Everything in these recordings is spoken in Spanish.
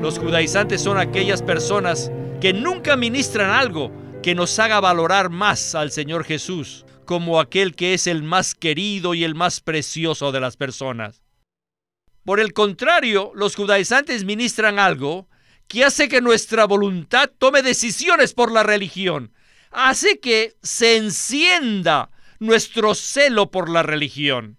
Los judaizantes son aquellas personas que nunca ministran algo que nos haga valorar más al Señor Jesús como aquel que es el más querido y el más precioso de las personas. Por el contrario, los judaizantes ministran algo que hace que nuestra voluntad tome decisiones por la religión, hace que se encienda nuestro celo por la religión.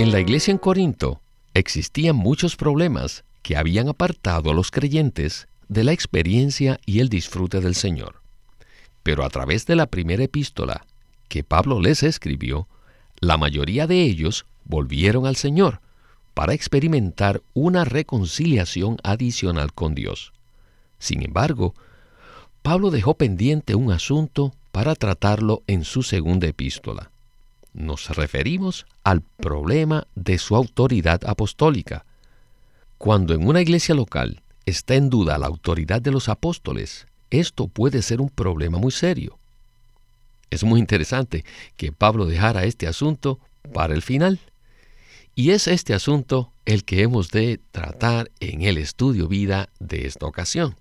En la iglesia en Corinto existían muchos problemas que habían apartado a los creyentes de la experiencia y el disfrute del Señor. Pero a través de la primera epístola que Pablo les escribió, la mayoría de ellos volvieron al Señor para experimentar una reconciliación adicional con Dios. Sin embargo, Pablo dejó pendiente un asunto para tratarlo en su segunda epístola. Nos referimos al problema de su autoridad apostólica. Cuando en una iglesia local está en duda la autoridad de los apóstoles, esto puede ser un problema muy serio. Es muy interesante que Pablo dejara este asunto para el final. Y es este asunto el que hemos de tratar en el estudio vida de esta ocasión.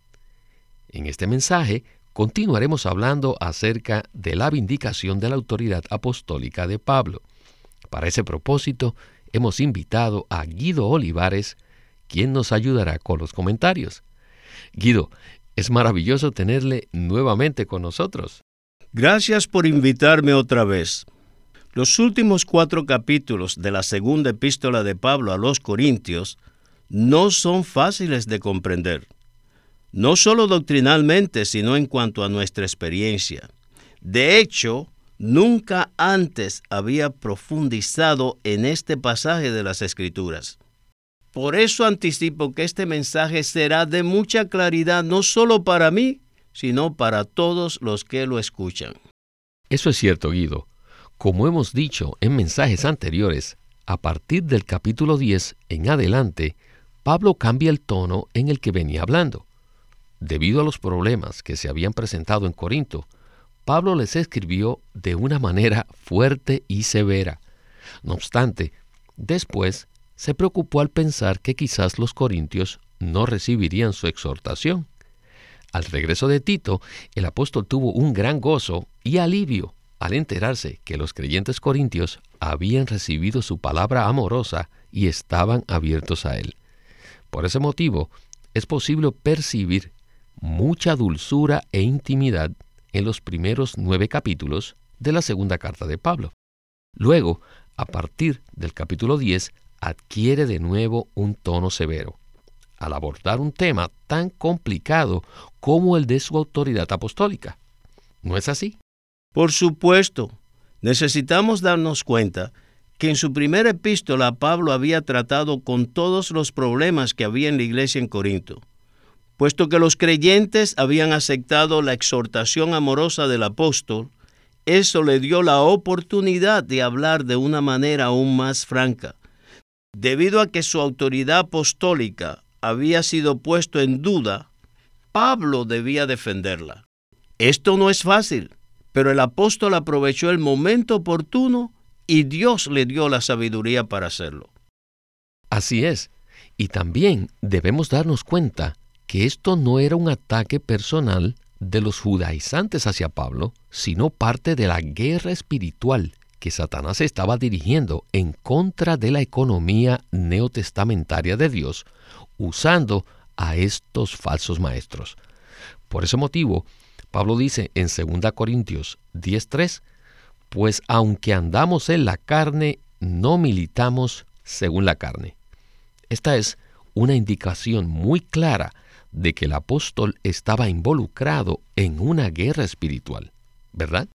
En este mensaje continuaremos hablando acerca de la vindicación de la autoridad apostólica de Pablo. Para ese propósito, hemos invitado a Guido Olivares, quien nos ayudará con los comentarios. Guido, es maravilloso tenerle nuevamente con nosotros. Gracias por invitarme otra vez. Los últimos cuatro capítulos de la segunda epístola de Pablo a los Corintios no son fáciles de comprender, no solo doctrinalmente, sino en cuanto a nuestra experiencia. De hecho, nunca antes había profundizado en este pasaje de las Escrituras. Por eso anticipo que este mensaje será de mucha claridad no solo para mí, sino para todos los que lo escuchan. Eso es cierto, Guido. Como hemos dicho en mensajes anteriores, a partir del capítulo 10 en adelante, Pablo cambia el tono en el que venía hablando. Debido a los problemas que se habían presentado en Corinto, Pablo les escribió de una manera fuerte y severa. No obstante, después se preocupó al pensar que quizás los corintios no recibirían su exhortación. Al regreso de Tito, el apóstol tuvo un gran gozo y alivio al enterarse que los creyentes corintios habían recibido su palabra amorosa y estaban abiertos a él. Por ese motivo, es posible percibir mucha dulzura e intimidad en los primeros nueve capítulos de la segunda carta de Pablo. Luego, a partir del capítulo 10, adquiere de nuevo un tono severo, al abordar un tema tan complicado como el de su autoridad apostólica. ¿No es así? Por supuesto, necesitamos darnos cuenta que en su primera epístola Pablo había tratado con todos los problemas que había en la iglesia en Corinto. Puesto que los creyentes habían aceptado la exhortación amorosa del apóstol, eso le dio la oportunidad de hablar de una manera aún más franca. Debido a que su autoridad apostólica había sido puesto en duda, Pablo debía defenderla. Esto no es fácil, pero el apóstol aprovechó el momento oportuno y Dios le dio la sabiduría para hacerlo. Así es, y también debemos darnos cuenta que esto no era un ataque personal de los judaizantes hacia Pablo, sino parte de la guerra espiritual que Satanás estaba dirigiendo en contra de la economía neotestamentaria de Dios, usando a estos falsos maestros. Por ese motivo, Pablo dice en 2 Corintios 10:3, pues aunque andamos en la carne, no militamos según la carne. Esta es una indicación muy clara de que el apóstol estaba involucrado en una guerra espiritual, ¿verdad?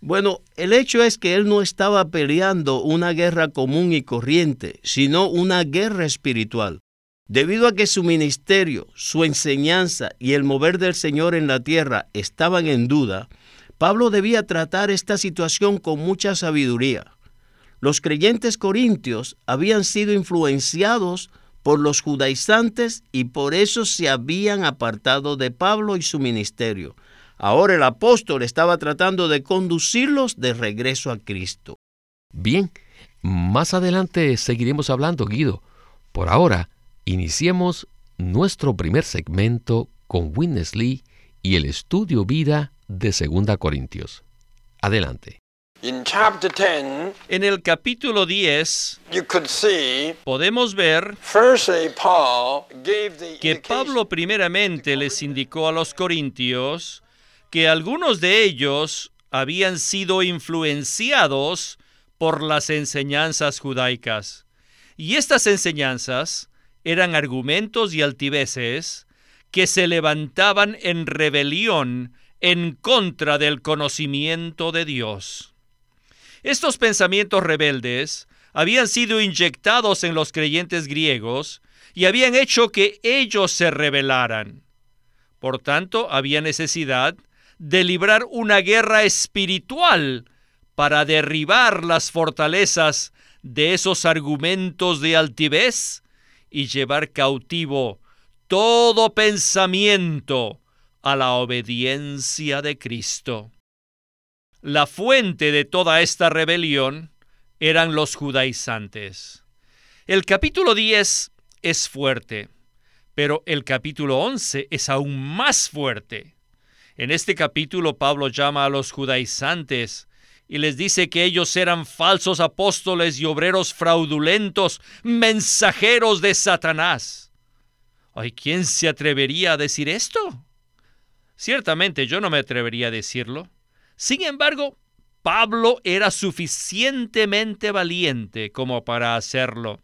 Bueno, el hecho es que él no estaba peleando una guerra común y corriente, sino una guerra espiritual. Debido a que su ministerio, su enseñanza y el mover del Señor en la tierra estaban en duda, Pablo debía tratar esta situación con mucha sabiduría. Los creyentes corintios habían sido influenciados por los judaizantes y por eso se habían apartado de Pablo y su ministerio. Ahora el apóstol estaba tratando de conducirlos de regreso a Cristo. Bien, más adelante seguiremos hablando, Guido. Por ahora, Iniciemos nuestro primer segmento con Witness Lee y el estudio vida de 2 Corintios. Adelante. En el capítulo 10 podemos ver que Pablo primeramente les indicó a los corintios que algunos de ellos habían sido influenciados por las enseñanzas judaicas. Y estas enseñanzas eran argumentos y altiveces que se levantaban en rebelión en contra del conocimiento de Dios. Estos pensamientos rebeldes habían sido inyectados en los creyentes griegos y habían hecho que ellos se rebelaran. Por tanto, había necesidad de librar una guerra espiritual para derribar las fortalezas de esos argumentos de altivez y llevar cautivo todo pensamiento a la obediencia de Cristo. La fuente de toda esta rebelión eran los judaizantes. El capítulo 10 es fuerte, pero el capítulo 11 es aún más fuerte. En este capítulo Pablo llama a los judaizantes y les dice que ellos eran falsos apóstoles y obreros fraudulentos, mensajeros de Satanás. ¿Hay quién se atrevería a decir esto? Ciertamente yo no me atrevería a decirlo. Sin embargo, Pablo era suficientemente valiente como para hacerlo.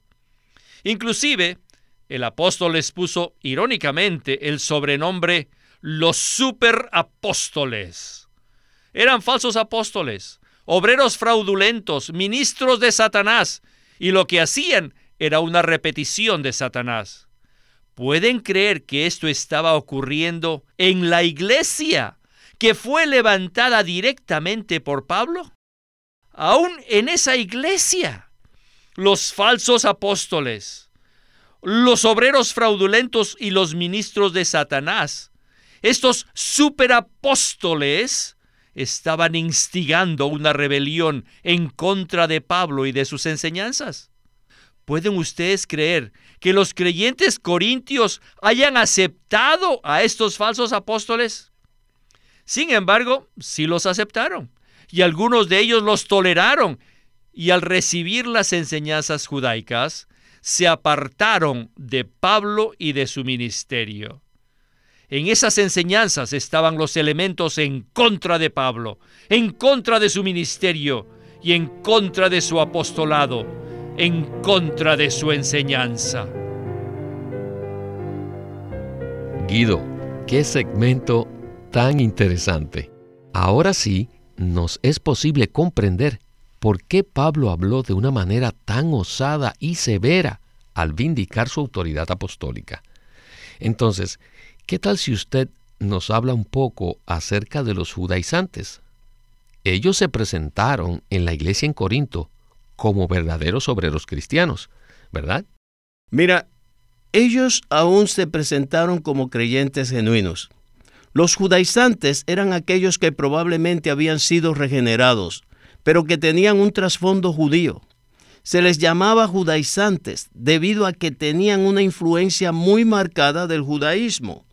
Inclusive, el apóstol les puso irónicamente el sobrenombre los superapóstoles. Eran falsos apóstoles, obreros fraudulentos, ministros de Satanás, y lo que hacían era una repetición de Satanás. ¿Pueden creer que esto estaba ocurriendo en la iglesia que fue levantada directamente por Pablo? Aún en esa iglesia, los falsos apóstoles, los obreros fraudulentos y los ministros de Satanás, estos superapóstoles, estaban instigando una rebelión en contra de Pablo y de sus enseñanzas. ¿Pueden ustedes creer que los creyentes corintios hayan aceptado a estos falsos apóstoles? Sin embargo, sí los aceptaron, y algunos de ellos los toleraron, y al recibir las enseñanzas judaicas, se apartaron de Pablo y de su ministerio. En esas enseñanzas estaban los elementos en contra de Pablo, en contra de su ministerio y en contra de su apostolado, en contra de su enseñanza. Guido, qué segmento tan interesante. Ahora sí, nos es posible comprender por qué Pablo habló de una manera tan osada y severa al vindicar su autoridad apostólica. Entonces, ¿Qué tal si usted nos habla un poco acerca de los judaizantes? Ellos se presentaron en la iglesia en Corinto como verdaderos obreros cristianos, ¿verdad? Mira, ellos aún se presentaron como creyentes genuinos. Los judaizantes eran aquellos que probablemente habían sido regenerados, pero que tenían un trasfondo judío. Se les llamaba judaizantes debido a que tenían una influencia muy marcada del judaísmo.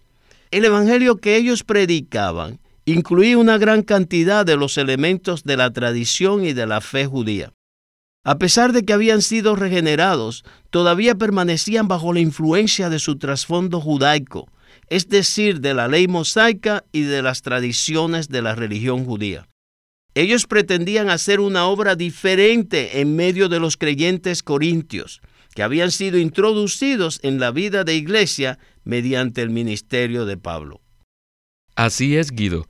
El Evangelio que ellos predicaban incluía una gran cantidad de los elementos de la tradición y de la fe judía. A pesar de que habían sido regenerados, todavía permanecían bajo la influencia de su trasfondo judaico, es decir, de la ley mosaica y de las tradiciones de la religión judía. Ellos pretendían hacer una obra diferente en medio de los creyentes corintios, que habían sido introducidos en la vida de iglesia mediante el ministerio de Pablo. Así es, Guido.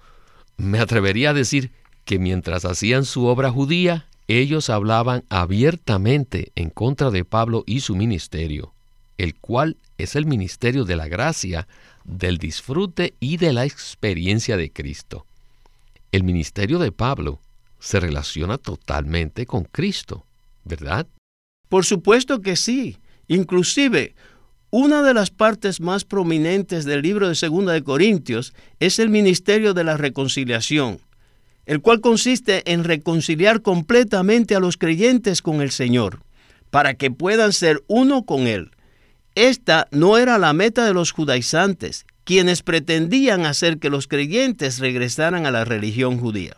Me atrevería a decir que mientras hacían su obra judía, ellos hablaban abiertamente en contra de Pablo y su ministerio, el cual es el ministerio de la gracia, del disfrute y de la experiencia de Cristo. El ministerio de Pablo se relaciona totalmente con Cristo, ¿verdad? Por supuesto que sí. Inclusive, una de las partes más prominentes del libro de Segunda de Corintios es el ministerio de la reconciliación, el cual consiste en reconciliar completamente a los creyentes con el Señor, para que puedan ser uno con Él. Esta no era la meta de los judaizantes, quienes pretendían hacer que los creyentes regresaran a la religión judía.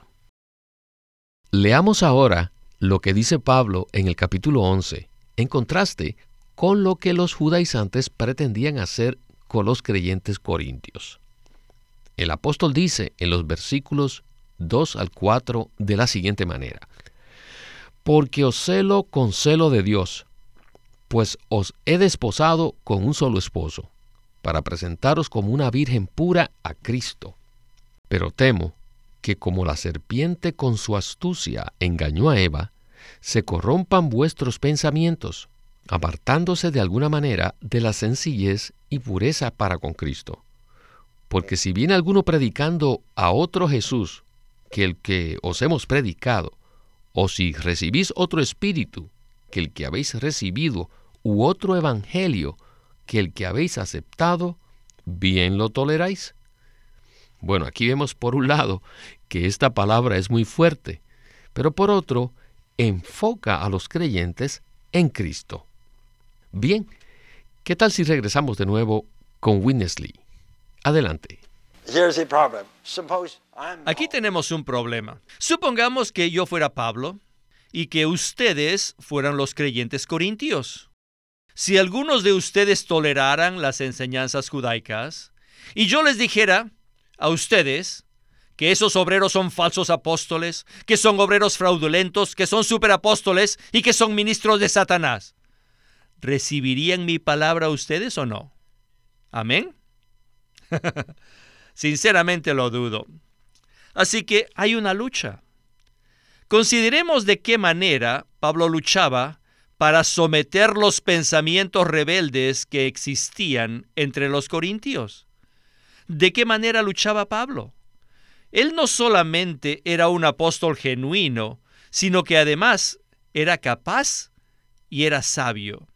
Leamos ahora lo que dice Pablo en el capítulo 11, en contraste con lo que los judaizantes pretendían hacer con los creyentes corintios. El apóstol dice en los versículos 2 al 4 de la siguiente manera, Porque os celo con celo de Dios, pues os he desposado con un solo esposo, para presentaros como una virgen pura a Cristo. Pero temo que como la serpiente con su astucia engañó a Eva, se corrompan vuestros pensamientos, apartándose de alguna manera de la sencillez y pureza para con Cristo. Porque si viene alguno predicando a otro Jesús que el que os hemos predicado, o si recibís otro espíritu que el que habéis recibido, u otro evangelio que el que habéis aceptado, bien lo toleráis. Bueno, aquí vemos por un lado que esta palabra es muy fuerte, pero por otro, enfoca a los creyentes en Cristo. Bien, ¿qué tal si regresamos de nuevo con Winnesley? Adelante. Aquí tenemos un problema. Supongamos que yo fuera Pablo y que ustedes fueran los creyentes corintios. Si algunos de ustedes toleraran las enseñanzas judaicas y yo les dijera a ustedes que esos obreros son falsos apóstoles, que son obreros fraudulentos, que son superapóstoles y que son ministros de Satanás, ¿recibirían mi palabra ustedes o no? Amén. Sinceramente lo dudo. Así que hay una lucha. Consideremos de qué manera Pablo luchaba para someter los pensamientos rebeldes que existían entre los corintios. ¿De qué manera luchaba Pablo? Él no solamente era un apóstol genuino, sino que además era capaz y era sabio.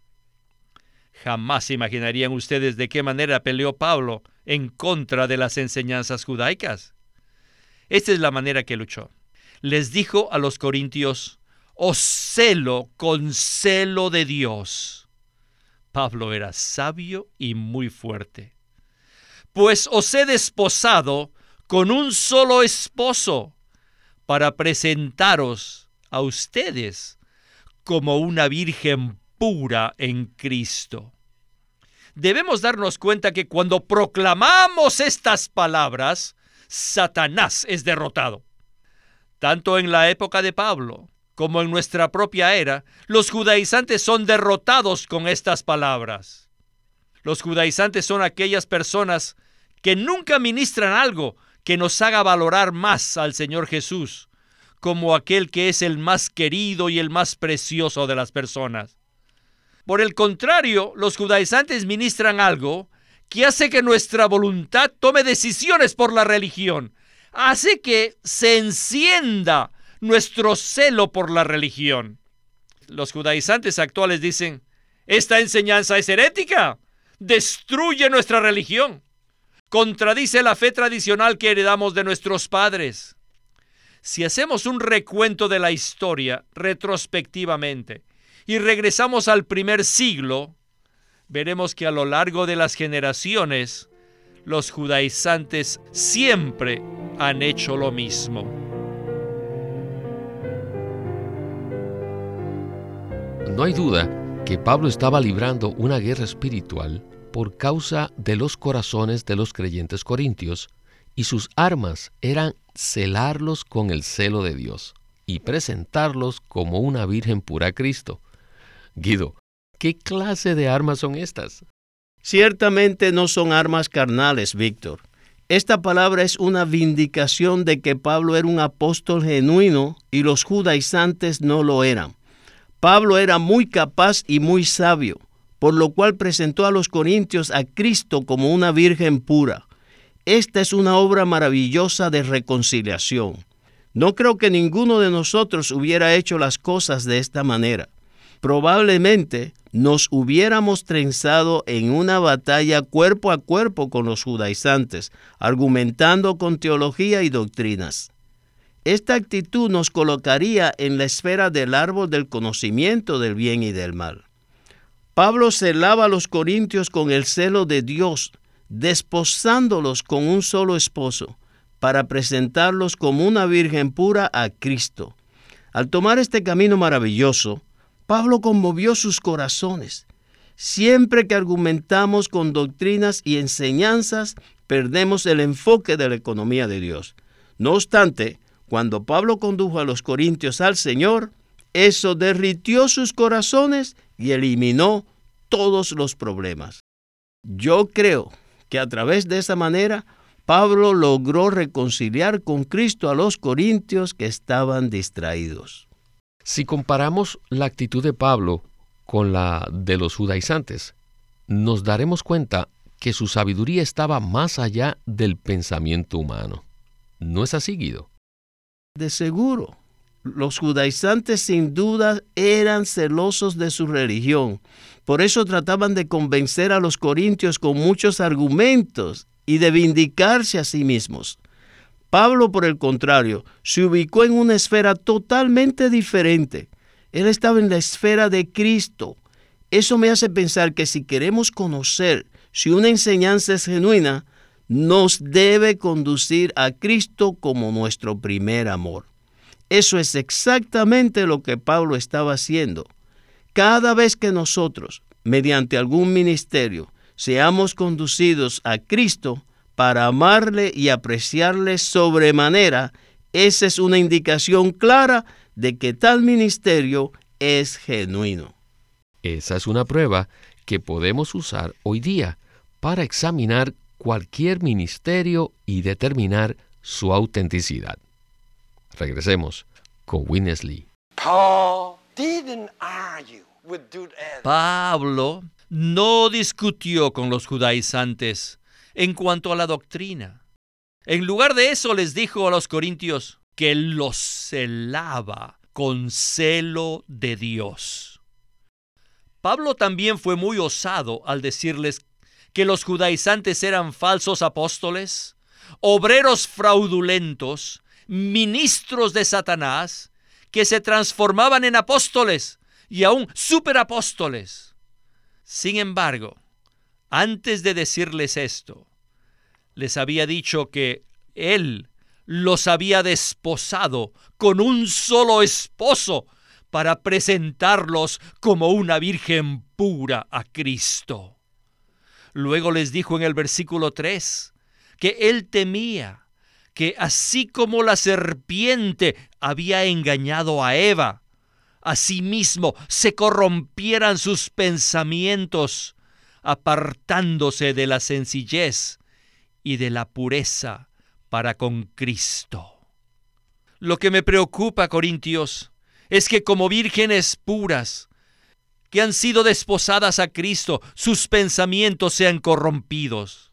Jamás imaginarían ustedes de qué manera peleó Pablo en contra de las enseñanzas judaicas. Esta es la manera que luchó. Les dijo a los corintios, os celo con celo de Dios. Pablo era sabio y muy fuerte. Pues os he desposado con un solo esposo para presentaros a ustedes como una virgen pura en Cristo debemos darnos cuenta que cuando proclamamos estas palabras, Satanás es derrotado. Tanto en la época de Pablo como en nuestra propia era, los judaizantes son derrotados con estas palabras. Los judaizantes son aquellas personas que nunca ministran algo que nos haga valorar más al Señor Jesús como aquel que es el más querido y el más precioso de las personas. Por el contrario, los judaizantes ministran algo que hace que nuestra voluntad tome decisiones por la religión, hace que se encienda nuestro celo por la religión. Los judaizantes actuales dicen, esta enseñanza es herética, destruye nuestra religión, contradice la fe tradicional que heredamos de nuestros padres. Si hacemos un recuento de la historia retrospectivamente, y regresamos al primer siglo, veremos que a lo largo de las generaciones, los judaizantes siempre han hecho lo mismo. No hay duda que Pablo estaba librando una guerra espiritual por causa de los corazones de los creyentes corintios, y sus armas eran celarlos con el celo de Dios y presentarlos como una virgen pura a Cristo. Guido, ¿qué clase de armas son estas? Ciertamente no son armas carnales, Víctor. Esta palabra es una vindicación de que Pablo era un apóstol genuino y los judaizantes no lo eran. Pablo era muy capaz y muy sabio, por lo cual presentó a los corintios a Cristo como una virgen pura. Esta es una obra maravillosa de reconciliación. No creo que ninguno de nosotros hubiera hecho las cosas de esta manera. Probablemente nos hubiéramos trenzado en una batalla cuerpo a cuerpo con los judaizantes, argumentando con teología y doctrinas. Esta actitud nos colocaría en la esfera del árbol del conocimiento del bien y del mal. Pablo celaba a los corintios con el celo de Dios, desposándolos con un solo esposo, para presentarlos como una virgen pura a Cristo. Al tomar este camino maravilloso, Pablo conmovió sus corazones. Siempre que argumentamos con doctrinas y enseñanzas, perdemos el enfoque de la economía de Dios. No obstante, cuando Pablo condujo a los corintios al Señor, eso derritió sus corazones y eliminó todos los problemas. Yo creo que a través de esa manera Pablo logró reconciliar con Cristo a los corintios que estaban distraídos. Si comparamos la actitud de Pablo con la de los judaizantes, nos daremos cuenta que su sabiduría estaba más allá del pensamiento humano. ¿No es así, Guido? De seguro, los judaizantes sin duda eran celosos de su religión. Por eso trataban de convencer a los corintios con muchos argumentos y de vindicarse a sí mismos. Pablo, por el contrario, se ubicó en una esfera totalmente diferente. Él estaba en la esfera de Cristo. Eso me hace pensar que si queremos conocer si una enseñanza es genuina, nos debe conducir a Cristo como nuestro primer amor. Eso es exactamente lo que Pablo estaba haciendo. Cada vez que nosotros, mediante algún ministerio, seamos conducidos a Cristo para amarle y apreciarle sobremanera, esa es una indicación clara de que tal ministerio es genuino. Esa es una prueba que podemos usar hoy día para examinar cualquier ministerio y determinar su autenticidad. Regresemos con Winnesley. Pablo no discutió con los judaizantes en cuanto a la doctrina. En lugar de eso les dijo a los corintios que los celaba con celo de Dios. Pablo también fue muy osado al decirles que los judaizantes eran falsos apóstoles, obreros fraudulentos, ministros de Satanás, que se transformaban en apóstoles y aún superapóstoles. Sin embargo, antes de decirles esto, les había dicho que Él los había desposado con un solo esposo para presentarlos como una virgen pura a Cristo. Luego les dijo en el versículo 3 que él temía que así como la serpiente había engañado a Eva, asimismo se corrompieran sus pensamientos, apartándose de la sencillez y de la pureza para con Cristo. Lo que me preocupa, Corintios, es que como vírgenes puras, que han sido desposadas a Cristo, sus pensamientos sean corrompidos.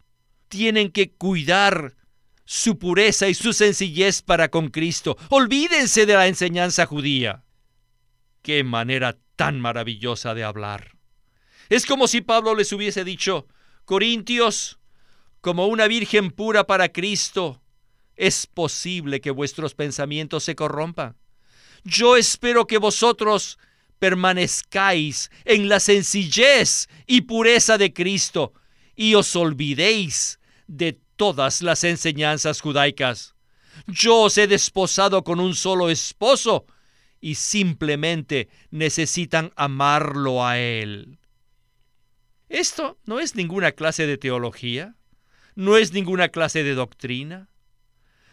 Tienen que cuidar su pureza y su sencillez para con Cristo. Olvídense de la enseñanza judía. Qué manera tan maravillosa de hablar. Es como si Pablo les hubiese dicho, Corintios, como una virgen pura para Cristo, es posible que vuestros pensamientos se corrompan. Yo espero que vosotros permanezcáis en la sencillez y pureza de Cristo y os olvidéis de todas las enseñanzas judaicas. Yo os he desposado con un solo esposo y simplemente necesitan amarlo a Él. Esto no es ninguna clase de teología, no es ninguna clase de doctrina.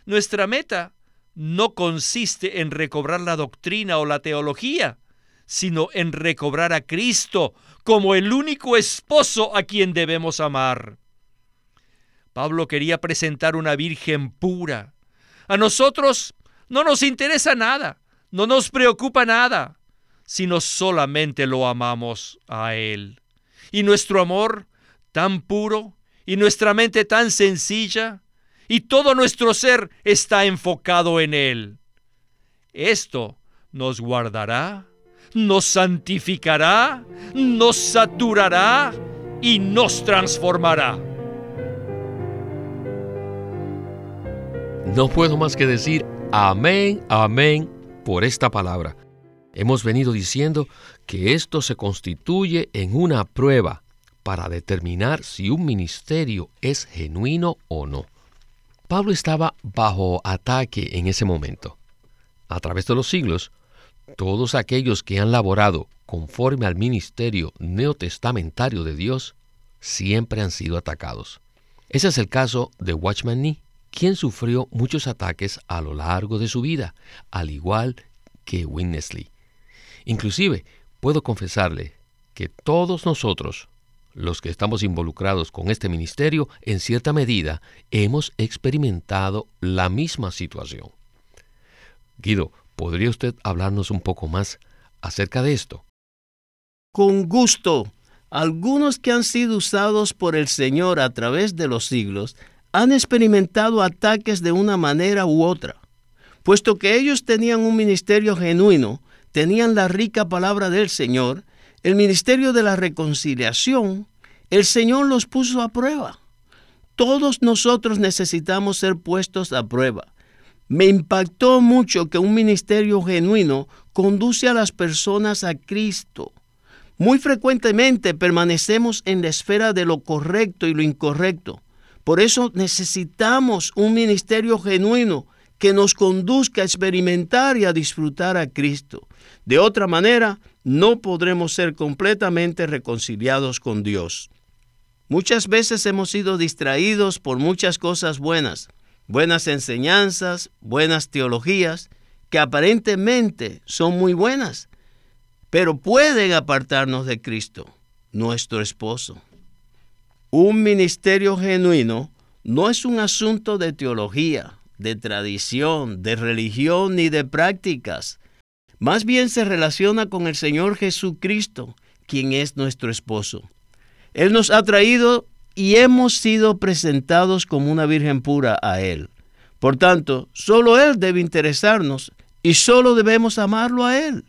Nuestra meta no consiste en recobrar la doctrina o la teología, sino en recobrar a Cristo como el único esposo a quien debemos amar. Pablo quería presentar una virgen pura. A nosotros no nos interesa nada, no nos preocupa nada, sino solamente lo amamos a Él. Y nuestro amor tan puro y nuestra mente tan sencilla y todo nuestro ser está enfocado en Él. Esto nos guardará, nos santificará, nos saturará y nos transformará. No puedo más que decir amén, amén por esta palabra. Hemos venido diciendo que esto se constituye en una prueba para determinar si un ministerio es genuino o no. Pablo estaba bajo ataque en ese momento. A través de los siglos, todos aquellos que han laborado conforme al ministerio neotestamentario de Dios siempre han sido atacados. Ese es el caso de Watchman Nee, quien sufrió muchos ataques a lo largo de su vida, al igual que Winnesley. Inclusive, puedo confesarle que todos nosotros, los que estamos involucrados con este ministerio, en cierta medida, hemos experimentado la misma situación. Guido, ¿podría usted hablarnos un poco más acerca de esto? Con gusto. Algunos que han sido usados por el Señor a través de los siglos han experimentado ataques de una manera u otra. Puesto que ellos tenían un ministerio genuino, tenían la rica palabra del Señor, el ministerio de la reconciliación, el Señor los puso a prueba. Todos nosotros necesitamos ser puestos a prueba. Me impactó mucho que un ministerio genuino conduce a las personas a Cristo. Muy frecuentemente permanecemos en la esfera de lo correcto y lo incorrecto. Por eso necesitamos un ministerio genuino que nos conduzca a experimentar y a disfrutar a Cristo. De otra manera, no podremos ser completamente reconciliados con Dios. Muchas veces hemos sido distraídos por muchas cosas buenas, buenas enseñanzas, buenas teologías, que aparentemente son muy buenas, pero pueden apartarnos de Cristo, nuestro esposo. Un ministerio genuino no es un asunto de teología, de tradición, de religión ni de prácticas. Más bien se relaciona con el Señor Jesucristo, quien es nuestro esposo. Él nos ha traído y hemos sido presentados como una virgen pura a Él. Por tanto, solo Él debe interesarnos y solo debemos amarlo a Él,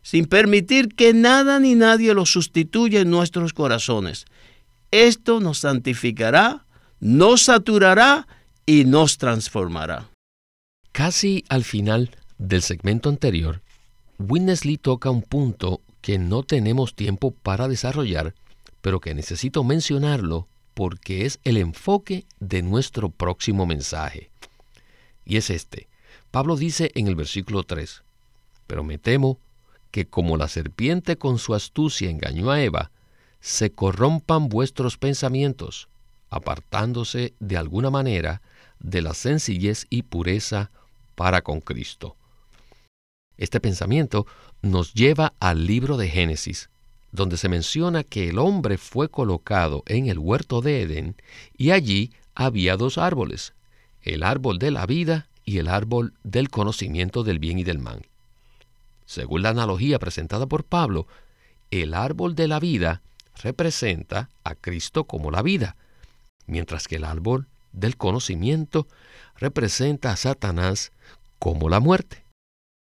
sin permitir que nada ni nadie lo sustituya en nuestros corazones. Esto nos santificará, nos saturará y nos transformará. Casi al final del segmento anterior, Winnesley toca un punto que no tenemos tiempo para desarrollar, pero que necesito mencionarlo porque es el enfoque de nuestro próximo mensaje. Y es este. Pablo dice en el versículo 3, pero me temo que como la serpiente con su astucia engañó a Eva, se corrompan vuestros pensamientos, apartándose de alguna manera de la sencillez y pureza para con Cristo. Este pensamiento nos lleva al libro de Génesis, donde se menciona que el hombre fue colocado en el huerto de Edén y allí había dos árboles, el árbol de la vida y el árbol del conocimiento del bien y del mal. Según la analogía presentada por Pablo, el árbol de la vida representa a Cristo como la vida, mientras que el árbol del conocimiento representa a Satanás como la muerte.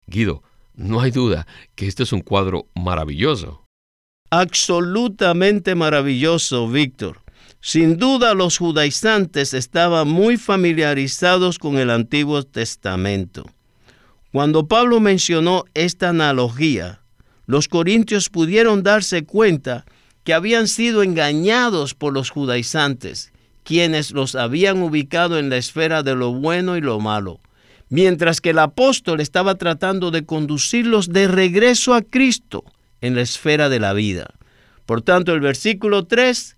Guido, no hay duda que este es un cuadro maravilloso. Absolutamente maravilloso, Víctor. Sin duda los judaizantes estaban muy familiarizados con el Antiguo Testamento. Cuando Pablo mencionó esta analogía, los corintios pudieron darse cuenta que habían sido engañados por los judaizantes, quienes los habían ubicado en la esfera de lo bueno y lo malo, mientras que el apóstol estaba tratando de conducirlos de regreso a Cristo en la esfera de la vida. Por tanto, el versículo 3,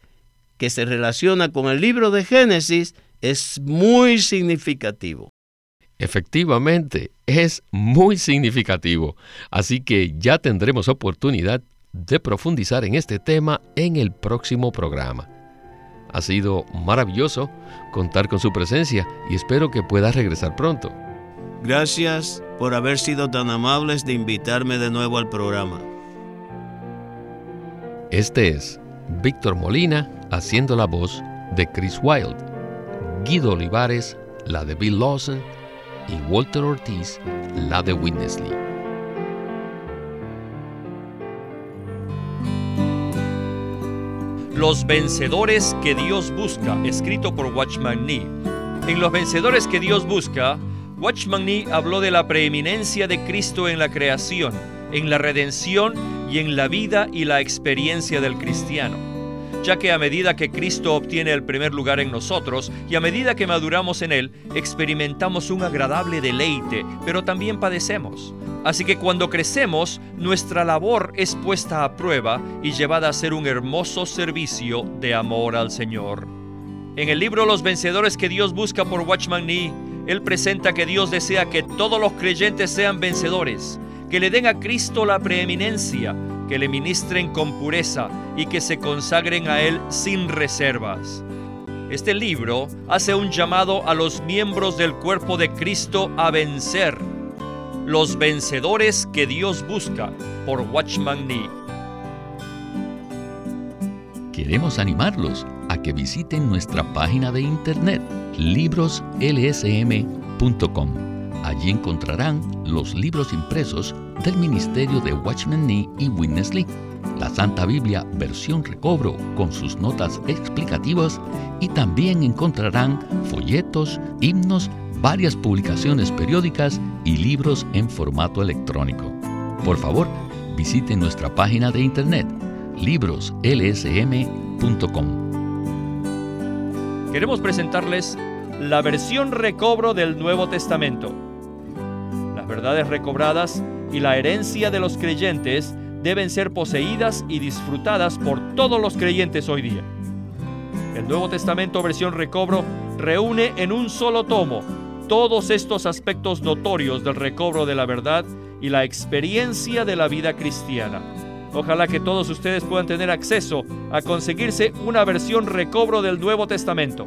que se relaciona con el libro de Génesis, es muy significativo. Efectivamente, es muy significativo, así que ya tendremos oportunidad de profundizar en este tema en el próximo programa. Ha sido maravilloso contar con su presencia y espero que pueda regresar pronto. Gracias por haber sido tan amables de invitarme de nuevo al programa. Este es Víctor Molina haciendo la voz de Chris Wilde, Guido Olivares la de Bill Lawson y Walter Ortiz la de Witness Lee. Los vencedores que Dios busca, escrito por Watchman Nee. En Los vencedores que Dios busca, Watchman Nee habló de la preeminencia de Cristo en la creación, en la redención y en la vida y la experiencia del cristiano ya que a medida que Cristo obtiene el primer lugar en nosotros y a medida que maduramos en Él, experimentamos un agradable deleite, pero también padecemos. Así que cuando crecemos, nuestra labor es puesta a prueba y llevada a ser un hermoso servicio de amor al Señor. En el libro Los vencedores que Dios busca por Watchman Nee, él presenta que Dios desea que todos los creyentes sean vencedores, que le den a Cristo la preeminencia, que le ministren con pureza y que se consagren a Él sin reservas. Este libro hace un llamado a los miembros del cuerpo de Cristo a vencer, los vencedores que Dios busca, por Watchman Nee. Queremos animarlos a que visiten nuestra página de internet libroslsm.com Allí encontrarán los libros impresos del Ministerio de Watchman Nee y Witness Lee, la Santa Biblia versión recobro con sus notas explicativas y también encontrarán folletos, himnos, varias publicaciones periódicas y libros en formato electrónico. Por favor, visiten nuestra página de internet libroslsm.com. Queremos presentarles la versión recobro del Nuevo Testamento verdades recobradas y la herencia de los creyentes deben ser poseídas y disfrutadas por todos los creyentes hoy día. El Nuevo Testamento versión recobro reúne en un solo tomo todos estos aspectos notorios del recobro de la verdad y la experiencia de la vida cristiana. Ojalá que todos ustedes puedan tener acceso a conseguirse una versión recobro del Nuevo Testamento.